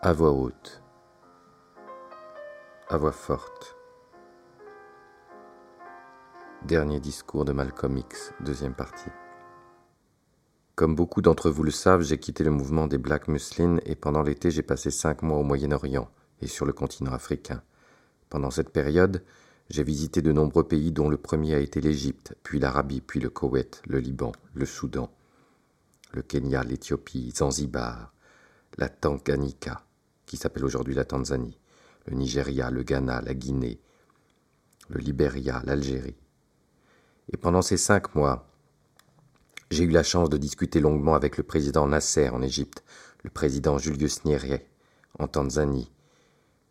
À voix haute, à voix forte. Dernier discours de Malcolm X, deuxième partie. Comme beaucoup d'entre vous le savent, j'ai quitté le mouvement des Black Muslins et pendant l'été j'ai passé cinq mois au Moyen-Orient et sur le continent africain. Pendant cette période, j'ai visité de nombreux pays dont le premier a été l'Égypte, puis l'Arabie, puis le Koweït, le Liban, le Soudan, le Kenya, l'Éthiopie, Zanzibar, la Tanganyika, qui s'appelle aujourd'hui la Tanzanie, le Nigeria, le Ghana, la Guinée, le Libéria, l'Algérie. Et pendant ces cinq mois, j'ai eu la chance de discuter longuement avec le président Nasser en Égypte, le président Julius Nyerere en Tanzanie,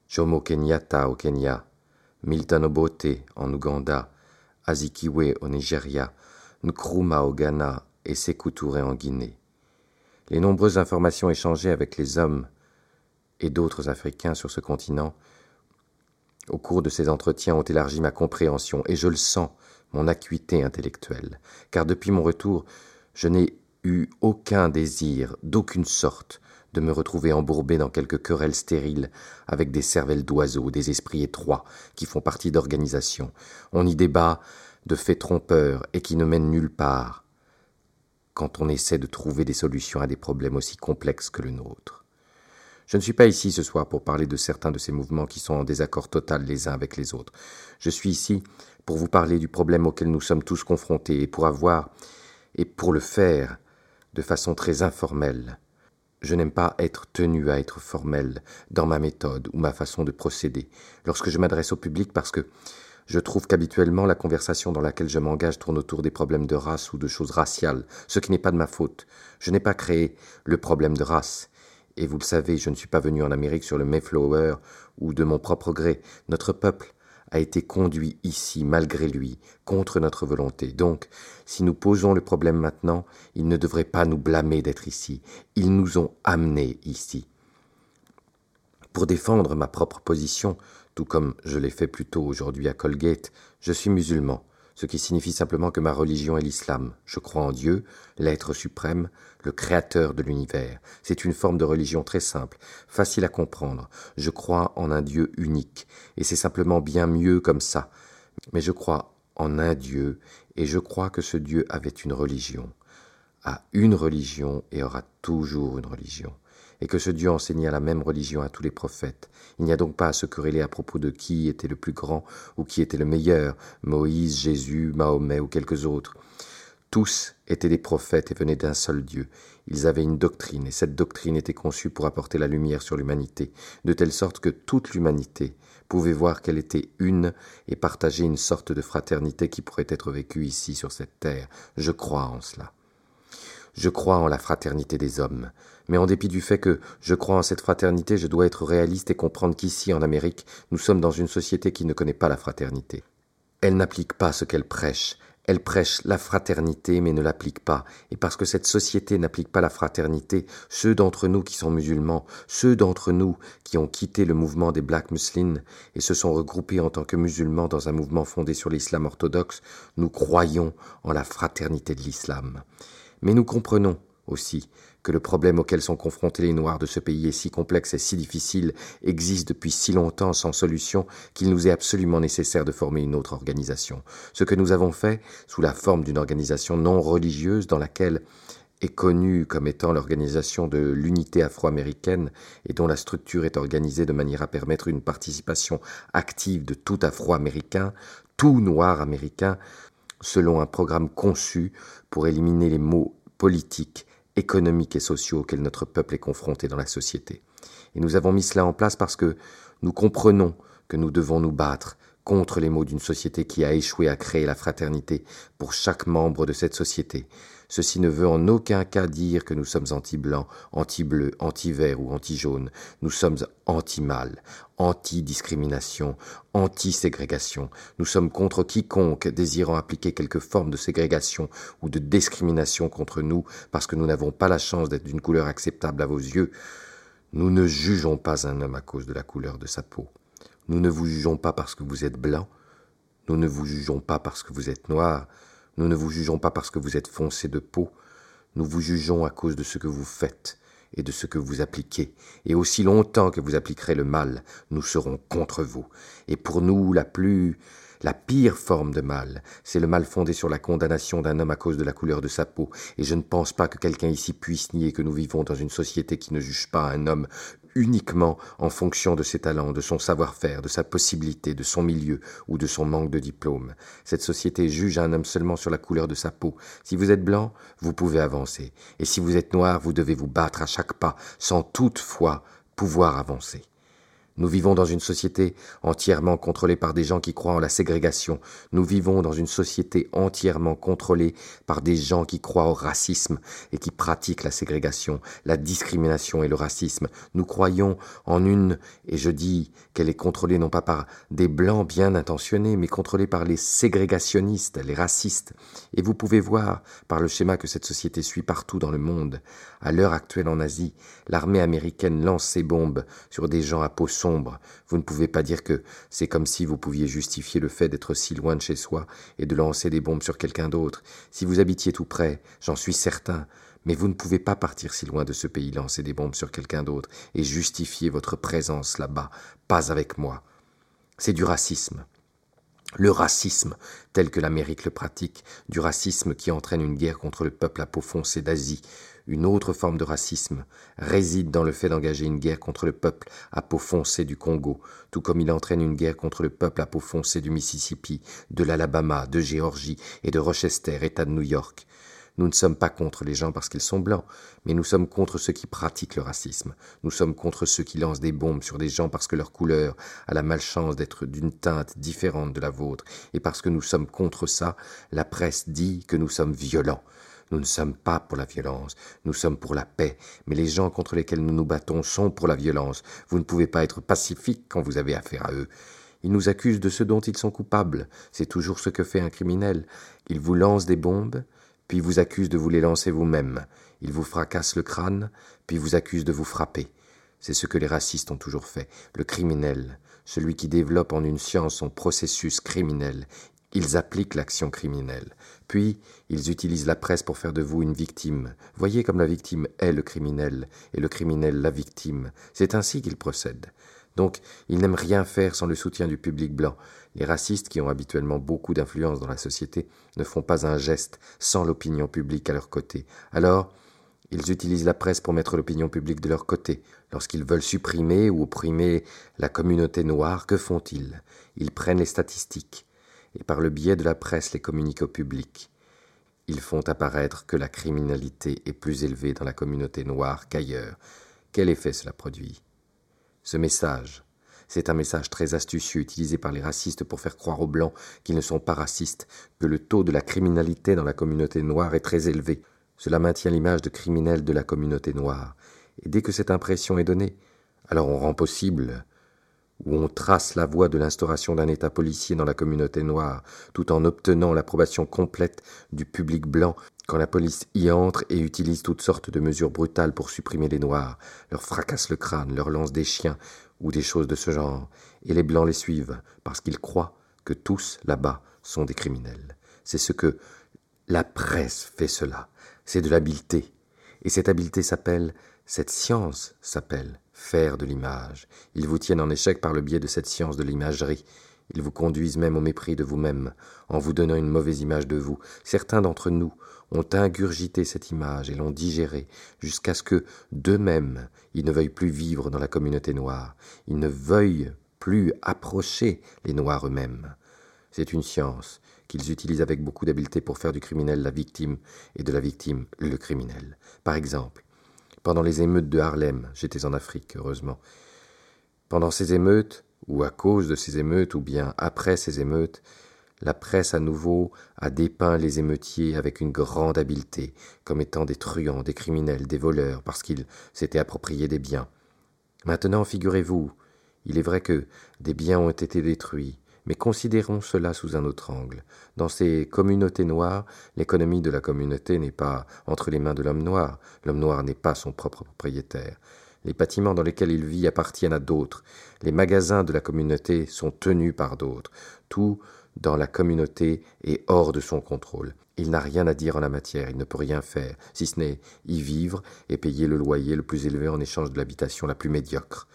Jomo Kenyatta au Kenya, Milton Obote en Ouganda, Azikiwe au Nigeria, Nkrumah au Ghana et Sékou Touré en Guinée. Les nombreuses informations échangées avec les hommes et d'autres Africains sur ce continent au cours de ces entretiens ont élargi ma compréhension, et je le sens, mon acuité intellectuelle, car depuis mon retour, je n'ai eu aucun désir, d'aucune sorte, de me retrouver embourbé dans quelques querelles stériles avec des cervelles d'oiseaux, des esprits étroits qui font partie d'organisations. On y débat de faits trompeurs et qui ne mènent nulle part quand on essaie de trouver des solutions à des problèmes aussi complexes que le nôtre. Je ne suis pas ici ce soir pour parler de certains de ces mouvements qui sont en désaccord total les uns avec les autres. Je suis ici pour vous parler du problème auquel nous sommes tous confrontés et pour avoir, et pour le faire de façon très informelle. Je n'aime pas être tenu à être formel dans ma méthode ou ma façon de procéder lorsque je m'adresse au public parce que je trouve qu'habituellement la conversation dans laquelle je m'engage tourne autour des problèmes de race ou de choses raciales, ce qui n'est pas de ma faute. Je n'ai pas créé le problème de race. Et vous le savez, je ne suis pas venu en Amérique sur le Mayflower ou de mon propre gré. Notre peuple a été conduit ici malgré lui, contre notre volonté. Donc, si nous posons le problème maintenant, ils ne devraient pas nous blâmer d'être ici. Ils nous ont amenés ici. Pour défendre ma propre position, tout comme je l'ai fait plus tôt aujourd'hui à Colgate, je suis musulman ce qui signifie simplement que ma religion est l'islam. Je crois en Dieu, l'être suprême, le créateur de l'univers. C'est une forme de religion très simple, facile à comprendre. Je crois en un Dieu unique, et c'est simplement bien mieux comme ça. Mais je crois en un Dieu, et je crois que ce Dieu avait une religion, a une religion et aura toujours une religion et que ce Dieu enseignait la même religion à tous les prophètes. Il n'y a donc pas à se quereller à propos de qui était le plus grand ou qui était le meilleur, Moïse, Jésus, Mahomet ou quelques autres. Tous étaient des prophètes et venaient d'un seul Dieu. Ils avaient une doctrine, et cette doctrine était conçue pour apporter la lumière sur l'humanité, de telle sorte que toute l'humanité pouvait voir qu'elle était une et partager une sorte de fraternité qui pourrait être vécue ici sur cette terre. Je crois en cela. Je crois en la fraternité des hommes, mais en dépit du fait que je crois en cette fraternité, je dois être réaliste et comprendre qu'ici, en Amérique, nous sommes dans une société qui ne connaît pas la fraternité. Elle n'applique pas ce qu'elle prêche, elle prêche la fraternité mais ne l'applique pas, et parce que cette société n'applique pas la fraternité, ceux d'entre nous qui sont musulmans, ceux d'entre nous qui ont quitté le mouvement des Black Muslims et se sont regroupés en tant que musulmans dans un mouvement fondé sur l'islam orthodoxe, nous croyons en la fraternité de l'islam. Mais nous comprenons aussi que le problème auquel sont confrontés les Noirs de ce pays est si complexe et si difficile, existe depuis si longtemps sans solution, qu'il nous est absolument nécessaire de former une autre organisation. Ce que nous avons fait, sous la forme d'une organisation non religieuse dans laquelle est connue comme étant l'organisation de l'unité afro-américaine et dont la structure est organisée de manière à permettre une participation active de tout afro-américain, tout noir américain, selon un programme conçu pour éliminer les maux politiques, économiques et sociaux auxquels notre peuple est confronté dans la société. Et nous avons mis cela en place parce que nous comprenons que nous devons nous battre contre les maux d'une société qui a échoué à créer la fraternité pour chaque membre de cette société, Ceci ne veut en aucun cas dire que nous sommes anti-blanc, anti-bleu, anti-vert ou anti-jaune. Nous sommes anti-mal, anti-discrimination, anti-ségrégation. Nous sommes contre quiconque désirant appliquer quelque forme de ségrégation ou de discrimination contre nous parce que nous n'avons pas la chance d'être d'une couleur acceptable à vos yeux. Nous ne jugeons pas un homme à cause de la couleur de sa peau. Nous ne vous jugeons pas parce que vous êtes blanc. Nous ne vous jugeons pas parce que vous êtes noir. Nous ne vous jugeons pas parce que vous êtes foncé de peau, nous vous jugeons à cause de ce que vous faites, et de ce que vous appliquez, et aussi longtemps que vous appliquerez le mal, nous serons contre vous. Et pour nous, la plus la pire forme de mal, c'est le mal fondé sur la condamnation d'un homme à cause de la couleur de sa peau, et je ne pense pas que quelqu'un ici puisse nier que nous vivons dans une société qui ne juge pas un homme uniquement en fonction de ses talents, de son savoir-faire, de sa possibilité, de son milieu ou de son manque de diplôme. Cette société juge un homme seulement sur la couleur de sa peau. Si vous êtes blanc, vous pouvez avancer, et si vous êtes noir, vous devez vous battre à chaque pas, sans toutefois pouvoir avancer. Nous vivons dans une société entièrement contrôlée par des gens qui croient en la ségrégation. Nous vivons dans une société entièrement contrôlée par des gens qui croient au racisme et qui pratiquent la ségrégation, la discrimination et le racisme. Nous croyons en une, et je dis qu'elle est contrôlée non pas par des blancs bien intentionnés, mais contrôlée par les ségrégationnistes, les racistes. Et vous pouvez voir, par le schéma que cette société suit partout dans le monde, à l'heure actuelle en Asie, l'armée américaine lance ses bombes sur des gens à peau sombre. Vous ne pouvez pas dire que c'est comme si vous pouviez justifier le fait d'être si loin de chez soi et de lancer des bombes sur quelqu'un d'autre. Si vous habitiez tout près, j'en suis certain, mais vous ne pouvez pas partir si loin de ce pays lancer des bombes sur quelqu'un d'autre et justifier votre présence là-bas, pas avec moi. C'est du racisme. Le racisme, tel que l'Amérique le pratique, du racisme qui entraîne une guerre contre le peuple à peau foncée d'Asie, une autre forme de racisme, réside dans le fait d'engager une guerre contre le peuple à peau foncée du Congo, tout comme il entraîne une guerre contre le peuple à peau foncée du Mississippi, de l'Alabama, de Géorgie et de Rochester, État de New York. Nous ne sommes pas contre les gens parce qu'ils sont blancs, mais nous sommes contre ceux qui pratiquent le racisme. Nous sommes contre ceux qui lancent des bombes sur des gens parce que leur couleur a la malchance d'être d'une teinte différente de la vôtre. Et parce que nous sommes contre ça, la presse dit que nous sommes violents. Nous ne sommes pas pour la violence, nous sommes pour la paix, mais les gens contre lesquels nous nous battons sont pour la violence. Vous ne pouvez pas être pacifique quand vous avez affaire à eux. Ils nous accusent de ce dont ils sont coupables. C'est toujours ce que fait un criminel. Il vous lance des bombes, puis vous accuse de vous les lancer vous-même. Il vous fracasse le crâne, puis vous accuse de vous frapper. C'est ce que les racistes ont toujours fait. Le criminel, celui qui développe en une science son processus criminel, ils appliquent l'action criminelle. Puis, ils utilisent la presse pour faire de vous une victime. Voyez comme la victime est le criminel, et le criminel la victime. C'est ainsi qu'ils procèdent. Donc, ils n'aiment rien faire sans le soutien du public blanc. Les racistes, qui ont habituellement beaucoup d'influence dans la société, ne font pas un geste sans l'opinion publique à leur côté. Alors, ils utilisent la presse pour mettre l'opinion publique de leur côté. Lorsqu'ils veulent supprimer ou opprimer la communauté noire, que font-ils? Ils prennent les statistiques et par le biais de la presse les communiquent au public. Ils font apparaître que la criminalité est plus élevée dans la communauté noire qu'ailleurs. Quel effet cela produit? Ce message, c'est un message très astucieux utilisé par les racistes pour faire croire aux Blancs qu'ils ne sont pas racistes, que le taux de la criminalité dans la communauté noire est très élevé. Cela maintient l'image de criminel de la communauté noire. Et dès que cette impression est donnée, alors on rend possible où on trace la voie de l'instauration d'un État policier dans la communauté noire, tout en obtenant l'approbation complète du public blanc quand la police y entre et utilise toutes sortes de mesures brutales pour supprimer les Noirs, leur fracasse le crâne, leur lance des chiens ou des choses de ce genre, et les Blancs les suivent, parce qu'ils croient que tous là-bas sont des criminels. C'est ce que la presse fait cela, c'est de l'habileté, et cette habileté s'appelle, cette science s'appelle faire de l'image. Ils vous tiennent en échec par le biais de cette science de l'imagerie. Ils vous conduisent même au mépris de vous-même, en vous donnant une mauvaise image de vous. Certains d'entre nous ont ingurgité cette image et l'ont digérée, jusqu'à ce que, d'eux-mêmes, ils ne veuillent plus vivre dans la communauté noire. Ils ne veuillent plus approcher les Noirs eux-mêmes. C'est une science qu'ils utilisent avec beaucoup d'habileté pour faire du criminel la victime et de la victime le criminel. Par exemple, pendant les émeutes de Harlem, j'étais en Afrique, heureusement. Pendant ces émeutes, ou à cause de ces émeutes, ou bien après ces émeutes, la presse à nouveau a dépeint les émeutiers avec une grande habileté, comme étant des truands, des criminels, des voleurs, parce qu'ils s'étaient appropriés des biens. Maintenant, figurez-vous, il est vrai que des biens ont été détruits, mais considérons cela sous un autre angle. Dans ces communautés noires, l'économie de la communauté n'est pas entre les mains de l'homme noir. L'homme noir n'est pas son propre propriétaire. Les bâtiments dans lesquels il vit appartiennent à d'autres. Les magasins de la communauté sont tenus par d'autres. Tout dans la communauté et hors de son contrôle. Il n'a rien à dire en la matière, il ne peut rien faire, si ce n'est y vivre et payer le loyer le plus élevé en échange de l'habitation la plus médiocre.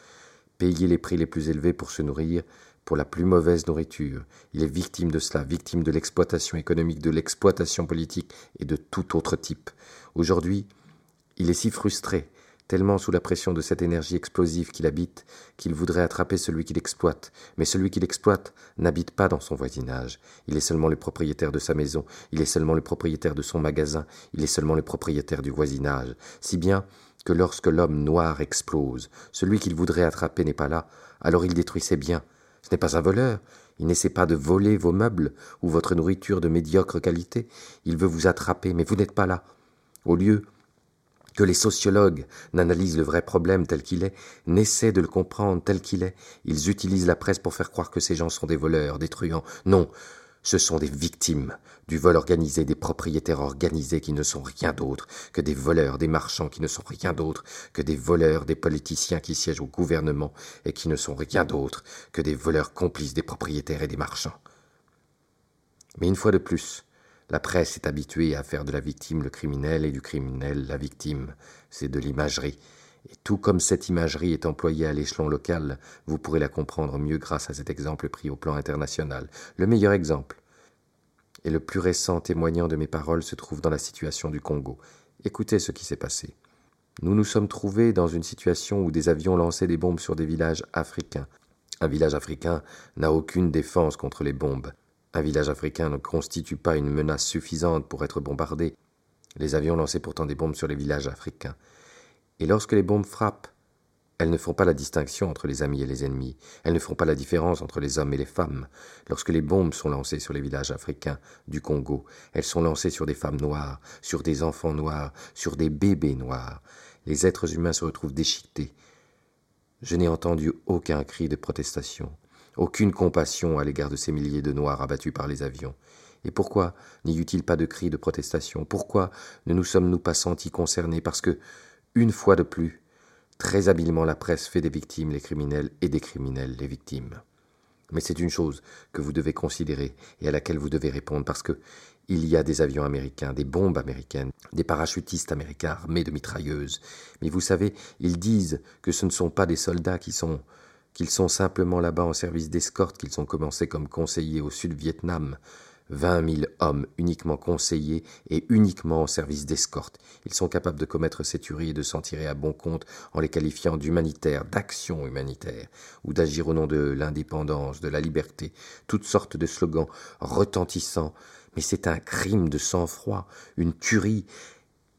Payer les prix les plus élevés pour se nourrir, pour la plus mauvaise nourriture. Il est victime de cela, victime de l'exploitation économique, de l'exploitation politique et de tout autre type. Aujourd'hui, il est si frustré, tellement sous la pression de cette énergie explosive qu'il habite, qu'il voudrait attraper celui qu'il exploite. Mais celui qu'il exploite n'habite pas dans son voisinage. Il est seulement le propriétaire de sa maison, il est seulement le propriétaire de son magasin, il est seulement le propriétaire du voisinage. Si bien que lorsque l'homme noir explose, celui qu'il voudrait attraper n'est pas là, alors il détruit ses biens. Ce n'est pas un voleur, il n'essaie pas de voler vos meubles ou votre nourriture de médiocre qualité, il veut vous attraper, mais vous n'êtes pas là. Au lieu que les sociologues n'analysent le vrai problème tel qu'il est, n'essaient de le comprendre tel qu'il est. Ils utilisent la presse pour faire croire que ces gens sont des voleurs, des truands. Non, ce sont des victimes du vol organisé, des propriétaires organisés qui ne sont rien d'autre que des voleurs, des marchands qui ne sont rien d'autre que des voleurs, des politiciens qui siègent au gouvernement et qui ne sont rien d'autre que des voleurs complices des propriétaires et des marchands. Mais une fois de plus, la presse est habituée à faire de la victime le criminel et du criminel la victime. C'est de l'imagerie. Et tout comme cette imagerie est employée à l'échelon local, vous pourrez la comprendre mieux grâce à cet exemple pris au plan international. Le meilleur exemple et le plus récent témoignant de mes paroles se trouve dans la situation du Congo. Écoutez ce qui s'est passé. Nous nous sommes trouvés dans une situation où des avions lançaient des bombes sur des villages africains. Un village africain n'a aucune défense contre les bombes. Un village africain ne constitue pas une menace suffisante pour être bombardé. Les avions lançaient pourtant des bombes sur les villages africains. Et lorsque les bombes frappent, elles ne font pas la distinction entre les amis et les ennemis, elles ne font pas la différence entre les hommes et les femmes. Lorsque les bombes sont lancées sur les villages africains du Congo, elles sont lancées sur des femmes noires, sur des enfants noirs, sur des bébés noirs. Les êtres humains se retrouvent déchiquetés. Je n'ai entendu aucun cri de protestation aucune compassion à l'égard de ces milliers de Noirs abattus par les avions. Et pourquoi n'y eut-il pas de cri de protestation? Pourquoi ne nous sommes-nous pas sentis concernés? Parce que, une fois de plus, très habilement la presse fait des victimes les criminels et des criminels les victimes. Mais c'est une chose que vous devez considérer et à laquelle vous devez répondre parce que il y a des avions américains, des bombes américaines, des parachutistes américains armés de mitrailleuses. Mais vous savez, ils disent que ce ne sont pas des soldats qui sont qu'ils sont simplement là-bas en service d'escorte, qu'ils ont commencé comme conseillers au Sud-Vietnam. Vingt mille hommes uniquement conseillés et uniquement en service d'escorte. Ils sont capables de commettre ces tueries et de s'en tirer à bon compte en les qualifiant d'humanitaires, d'action humanitaire, ou d'agir au nom de l'indépendance, de la liberté, toutes sortes de slogans retentissants. Mais c'est un crime de sang-froid, une tuerie,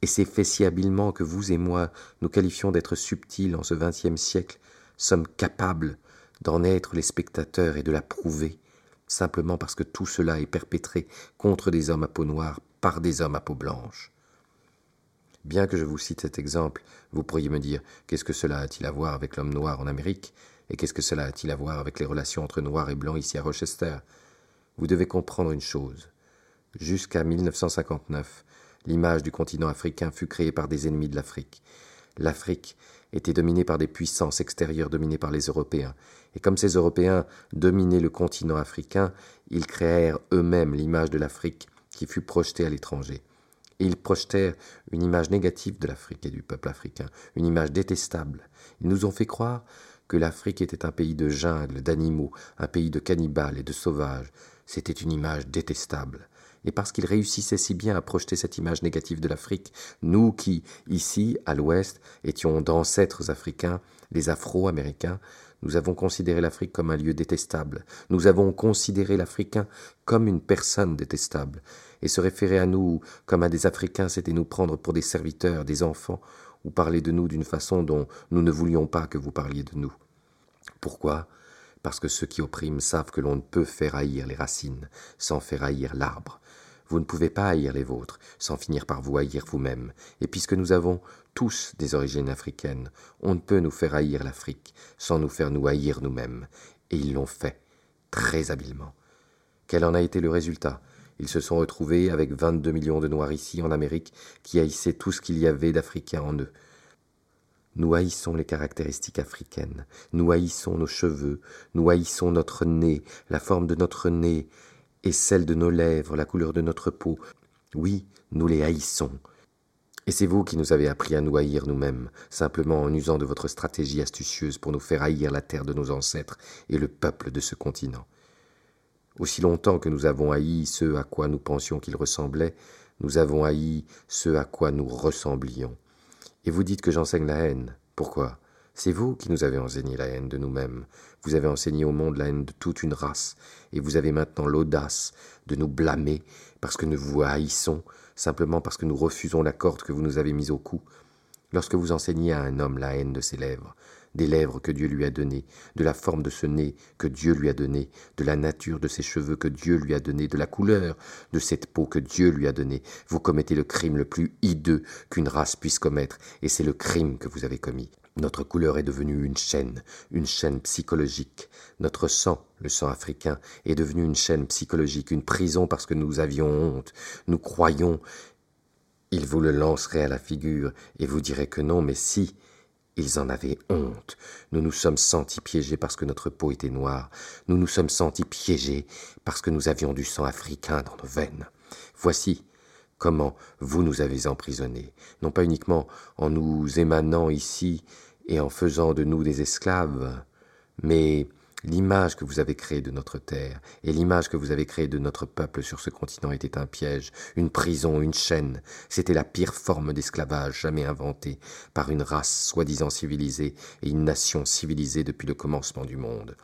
et c'est fait si habilement que vous et moi nous qualifions d'être subtils en ce vingtième siècle, sommes capables d'en être les spectateurs et de l'approuver, simplement parce que tout cela est perpétré contre des hommes à peau noire par des hommes à peau blanche. Bien que je vous cite cet exemple, vous pourriez me dire qu'est-ce que cela a-t-il à voir avec l'homme noir en Amérique? Et qu'est-ce que cela a-t-il à voir avec les relations entre noirs et blancs ici à Rochester? Vous devez comprendre une chose. Jusqu'à 1959, l'image du continent africain fut créée par des ennemis de l'Afrique. L'Afrique était dominée par des puissances extérieures dominées par les Européens. Et comme ces Européens dominaient le continent africain, ils créèrent eux-mêmes l'image de l'Afrique qui fut projetée à l'étranger. Et ils projetèrent une image négative de l'Afrique et du peuple africain, une image détestable. Ils nous ont fait croire que l'Afrique était un pays de jungle, d'animaux, un pays de cannibales et de sauvages. C'était une image détestable et parce qu'il réussissait si bien à projeter cette image négative de l'Afrique, nous qui, ici, à l'Ouest, étions d'ancêtres africains, les Afro-Américains, nous avons considéré l'Afrique comme un lieu détestable, nous avons considéré l'Africain comme une personne détestable, et se référer à nous comme à des Africains, c'était nous prendre pour des serviteurs, des enfants, ou parler de nous d'une façon dont nous ne voulions pas que vous parliez de nous. Pourquoi? Parce que ceux qui oppriment savent que l'on ne peut faire haïr les racines sans faire haïr l'arbre, vous ne pouvez pas haïr les vôtres sans finir par vous haïr vous-même. Et puisque nous avons tous des origines africaines, on ne peut nous faire haïr l'Afrique sans nous faire nous haïr nous-mêmes. Et ils l'ont fait, très habilement. Quel en a été le résultat? Ils se sont retrouvés avec 22 millions de Noirs ici en Amérique qui haïssaient tout ce qu'il y avait d'Africains en eux. Nous haïssons les caractéristiques africaines, nous haïssons nos cheveux, nous haïssons notre nez, la forme de notre nez, et celle de nos lèvres, la couleur de notre peau. Oui, nous les haïssons. Et c'est vous qui nous avez appris à nous haïr nous-mêmes, simplement en usant de votre stratégie astucieuse pour nous faire haïr la terre de nos ancêtres et le peuple de ce continent. Aussi longtemps que nous avons haï ceux à quoi nous pensions qu'ils ressemblaient, nous avons haï ceux à quoi nous ressemblions. Et vous dites que j'enseigne la haine. Pourquoi? C'est vous qui nous avez enseigné la haine de nous-mêmes. Vous avez enseigné au monde la haine de toute une race, et vous avez maintenant l'audace de nous blâmer parce que nous vous haïssons, simplement parce que nous refusons la corde que vous nous avez mise au cou. Lorsque vous enseignez à un homme la haine de ses lèvres, des lèvres que Dieu lui a données, de la forme de ce nez que Dieu lui a donné, de la nature de ses cheveux que Dieu lui a donné, de la couleur de cette peau que Dieu lui a donnée. Vous commettez le crime le plus hideux qu'une race puisse commettre, et c'est le crime que vous avez commis. Notre couleur est devenue une chaîne, une chaîne psychologique. Notre sang, le sang africain, est devenu une chaîne psychologique, une prison parce que nous avions honte. Nous croyons. Il vous le lancerait à la figure, et vous direz que non, mais si, ils en avaient honte. Nous nous sommes sentis piégés parce que notre peau était noire. Nous nous sommes sentis piégés parce que nous avions du sang africain dans nos veines. Voici comment vous nous avez emprisonnés, non pas uniquement en nous émanant ici et en faisant de nous des esclaves, mais L'image que vous avez créée de notre terre et l'image que vous avez créée de notre peuple sur ce continent était un piège, une prison, une chaîne. C'était la pire forme d'esclavage jamais inventée par une race soi-disant civilisée et une nation civilisée depuis le commencement du monde.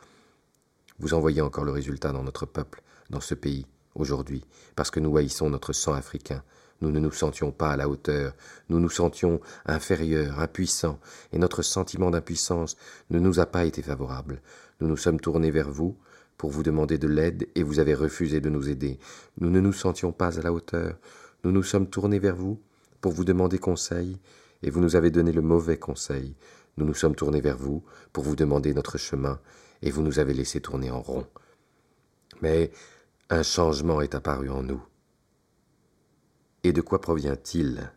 Vous en voyez encore le résultat dans notre peuple, dans ce pays, aujourd'hui, parce que nous haïssons notre sang africain, nous ne nous sentions pas à la hauteur, nous nous sentions inférieurs, impuissants, et notre sentiment d'impuissance ne nous a pas été favorable. Nous nous sommes tournés vers vous pour vous demander de l'aide et vous avez refusé de nous aider. Nous ne nous sentions pas à la hauteur. Nous nous sommes tournés vers vous pour vous demander conseil et vous nous avez donné le mauvais conseil. Nous nous sommes tournés vers vous pour vous demander notre chemin et vous nous avez laissé tourner en rond. Mais un changement est apparu en nous. Et de quoi provient-il